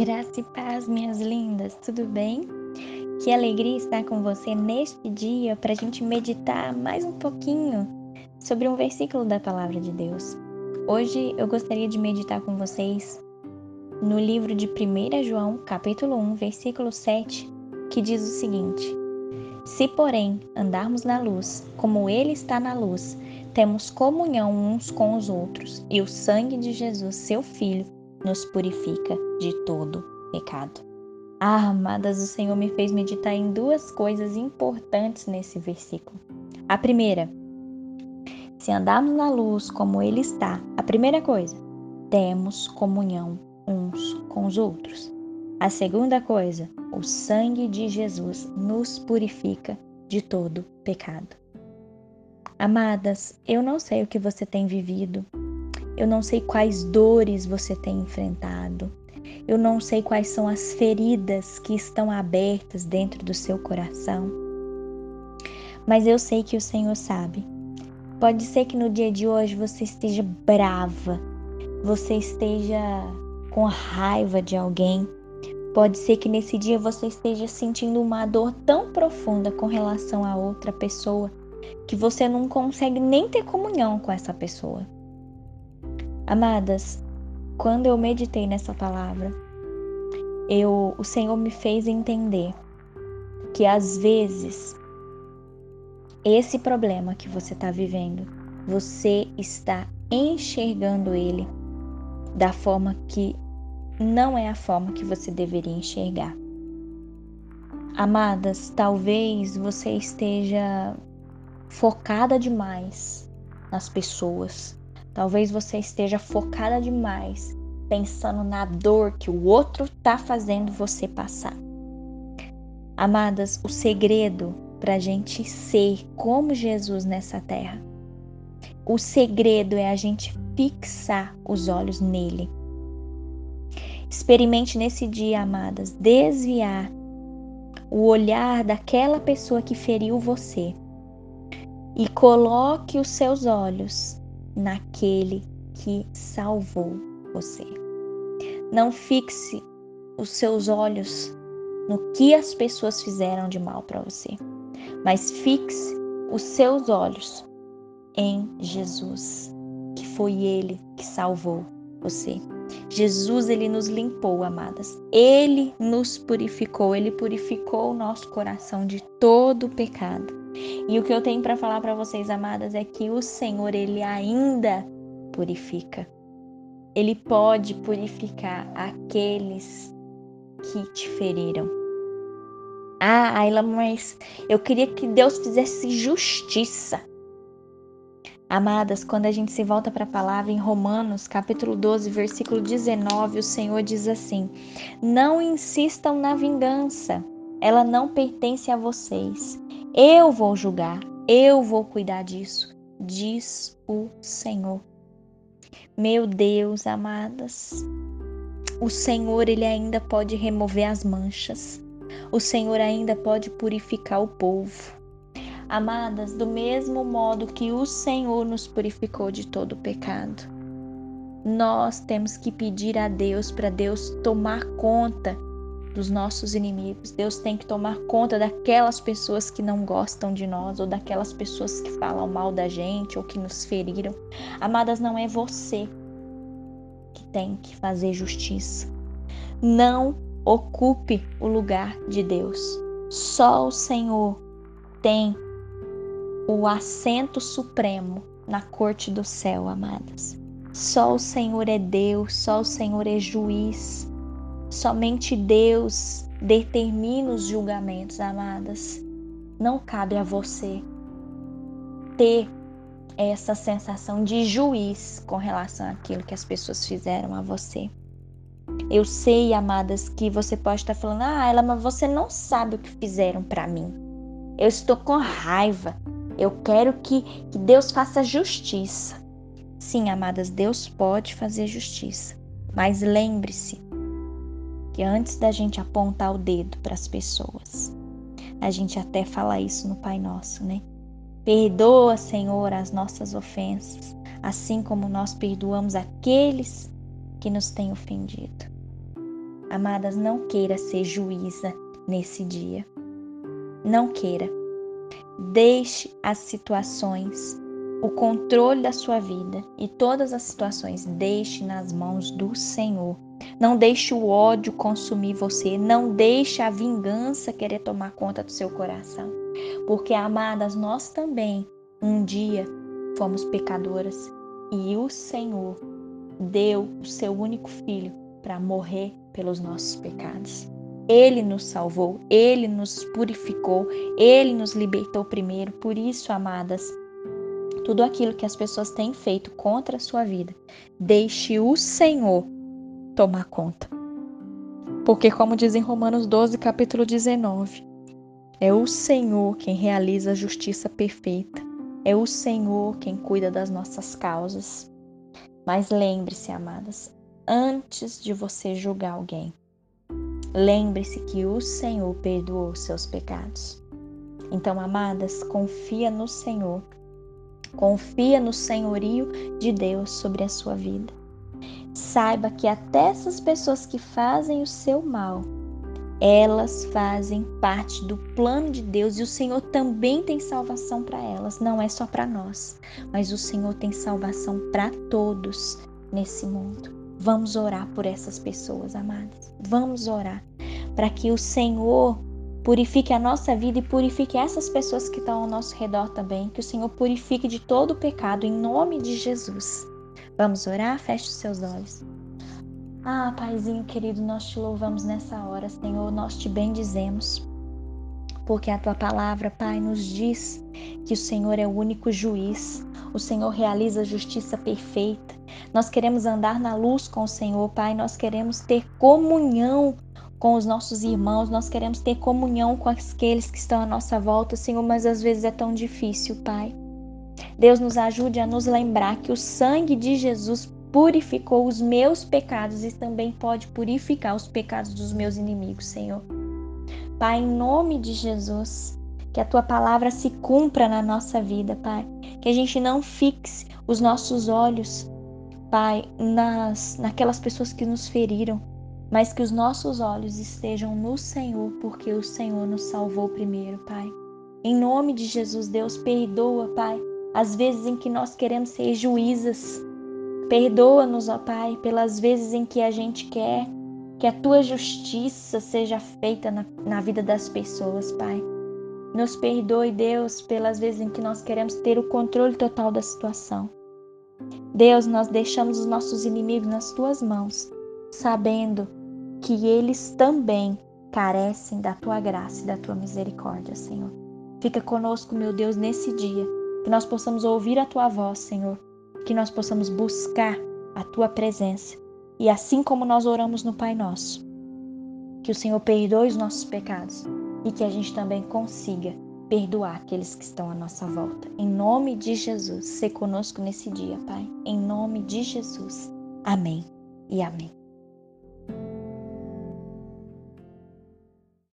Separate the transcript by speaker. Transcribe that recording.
Speaker 1: Graça e paz, minhas lindas, tudo bem? Que alegria estar com você neste dia para a gente meditar mais um pouquinho sobre um versículo da Palavra de Deus. Hoje eu gostaria de meditar com vocês no livro de 1 João, capítulo 1, versículo 7, que diz o seguinte: Se, porém, andarmos na luz, como Ele está na luz, temos comunhão uns com os outros, e o sangue de Jesus, seu Filho, nos purifica de todo pecado. Ah, amadas, o Senhor me fez meditar em duas coisas importantes nesse versículo. A primeira, se andarmos na luz como Ele está, a primeira coisa, temos comunhão uns com os outros. A segunda coisa, o sangue de Jesus nos purifica de todo pecado. Amadas, eu não sei o que você tem vivido, eu não sei quais dores você tem enfrentado. Eu não sei quais são as feridas que estão abertas dentro do seu coração. Mas eu sei que o Senhor sabe. Pode ser que no dia de hoje você esteja brava, você esteja com raiva de alguém. Pode ser que nesse dia você esteja sentindo uma dor tão profunda com relação a outra pessoa que você não consegue nem ter comunhão com essa pessoa. Amadas, quando eu meditei nessa palavra, eu, o Senhor me fez entender que às vezes esse problema que você está vivendo, você está enxergando ele da forma que não é a forma que você deveria enxergar. Amadas, talvez você esteja focada demais nas pessoas, Talvez você esteja focada demais, pensando na dor que o outro está fazendo você passar. Amadas, o segredo para a gente ser como Jesus nessa terra, o segredo é a gente fixar os olhos nele. Experimente nesse dia, amadas, desviar o olhar daquela pessoa que feriu você e coloque os seus olhos naquele que salvou você. Não fixe os seus olhos no que as pessoas fizeram de mal para você, mas fixe os seus olhos em Jesus, que foi ele que salvou você. Jesus, ele nos limpou, amadas. Ele nos purificou, ele purificou o nosso coração de todo pecado. E o que eu tenho para falar para vocês, amadas, é que o Senhor, ele ainda purifica. Ele pode purificar aqueles que te feriram. Ah, Ayla, mas eu queria que Deus fizesse justiça. Amadas, quando a gente se volta para a palavra em Romanos, capítulo 12, versículo 19, o Senhor diz assim: Não insistam na vingança, ela não pertence a vocês. Eu vou julgar, eu vou cuidar disso, diz o Senhor. Meu Deus, amadas, o Senhor ele ainda pode remover as manchas. O Senhor ainda pode purificar o povo. Amadas, do mesmo modo que o Senhor nos purificou de todo pecado, nós temos que pedir a Deus para Deus tomar conta dos nossos inimigos. Deus tem que tomar conta daquelas pessoas que não gostam de nós ou daquelas pessoas que falam mal da gente ou que nos feriram. Amadas, não é você que tem que fazer justiça. Não ocupe o lugar de Deus. Só o Senhor tem o assento supremo na corte do céu, amadas. Só o Senhor é Deus, só o Senhor é juiz. Somente Deus determina os julgamentos, amadas. Não cabe a você ter essa sensação de juiz com relação àquilo que as pessoas fizeram a você. Eu sei, amadas, que você pode estar falando: "Ah, ela, mas você não sabe o que fizeram para mim. Eu estou com raiva. Eu quero que, que Deus faça justiça." Sim, amadas, Deus pode fazer justiça. Mas lembre-se, que antes da gente apontar o dedo para as pessoas, a gente até fala isso no Pai Nosso, né? Perdoa, Senhor, as nossas ofensas, assim como nós perdoamos aqueles que nos têm ofendido. Amadas, não queira ser juíza nesse dia. Não queira. Deixe as situações, o controle da sua vida e todas as situações, deixe nas mãos do Senhor. Não deixe o ódio consumir você, não deixe a vingança querer tomar conta do seu coração. Porque, amadas, nós também um dia fomos pecadoras e o Senhor deu o seu único filho para morrer pelos nossos pecados. Ele nos salvou, ele nos purificou, ele nos libertou primeiro. Por isso, amadas, tudo aquilo que as pessoas têm feito contra a sua vida, deixe o Senhor tomar conta. Porque, como diz em Romanos 12, capítulo 19, é o Senhor quem realiza a justiça perfeita, é o Senhor quem cuida das nossas causas. Mas lembre-se, amadas, antes de você julgar alguém, Lembre-se que o Senhor perdoou seus pecados. Então, amadas, confia no Senhor. Confia no senhorio de Deus sobre a sua vida. Saiba que até essas pessoas que fazem o seu mal, elas fazem parte do plano de Deus e o Senhor também tem salvação para elas, não é só para nós, mas o Senhor tem salvação para todos nesse mundo. Vamos orar por essas pessoas, amadas. Vamos orar para que o Senhor purifique a nossa vida e purifique essas pessoas que estão ao nosso redor também. Que o Senhor purifique de todo o pecado em nome de Jesus. Vamos orar? Feche os seus olhos. Ah, Paizinho querido, nós te louvamos nessa hora, Senhor, nós te bendizemos. Porque a tua palavra, Pai, nos diz que o Senhor é o único juiz, o Senhor realiza a justiça perfeita. Nós queremos andar na luz com o Senhor, Pai. Nós queremos ter comunhão com os nossos irmãos, nós queremos ter comunhão com aqueles que estão à nossa volta, Senhor, mas às vezes é tão difícil, Pai. Deus nos ajude a nos lembrar que o sangue de Jesus purificou os meus pecados e também pode purificar os pecados dos meus inimigos, Senhor. Pai, em nome de Jesus, que a tua palavra se cumpra na nossa vida, Pai. Que a gente não fixe os nossos olhos, Pai, nas, naquelas pessoas que nos feriram, mas que os nossos olhos estejam no Senhor, porque o Senhor nos salvou primeiro, Pai. Em nome de Jesus, Deus, perdoa, Pai, as vezes em que nós queremos ser juízas. Perdoa-nos, ó Pai, pelas vezes em que a gente quer que a tua justiça seja feita na, na vida das pessoas, Pai. Nos perdoe, Deus, pelas vezes em que nós queremos ter o controle total da situação. Deus, nós deixamos os nossos inimigos nas tuas mãos, sabendo que eles também carecem da tua graça e da tua misericórdia, Senhor. Fica conosco, meu Deus, nesse dia, que nós possamos ouvir a tua voz, Senhor, que nós possamos buscar a tua presença. E assim como nós oramos no Pai Nosso, que o Senhor perdoe os nossos pecados e que a gente também consiga perdoar aqueles que estão à nossa volta. Em nome de Jesus, se conosco nesse dia, Pai. Em nome de Jesus. Amém e amém.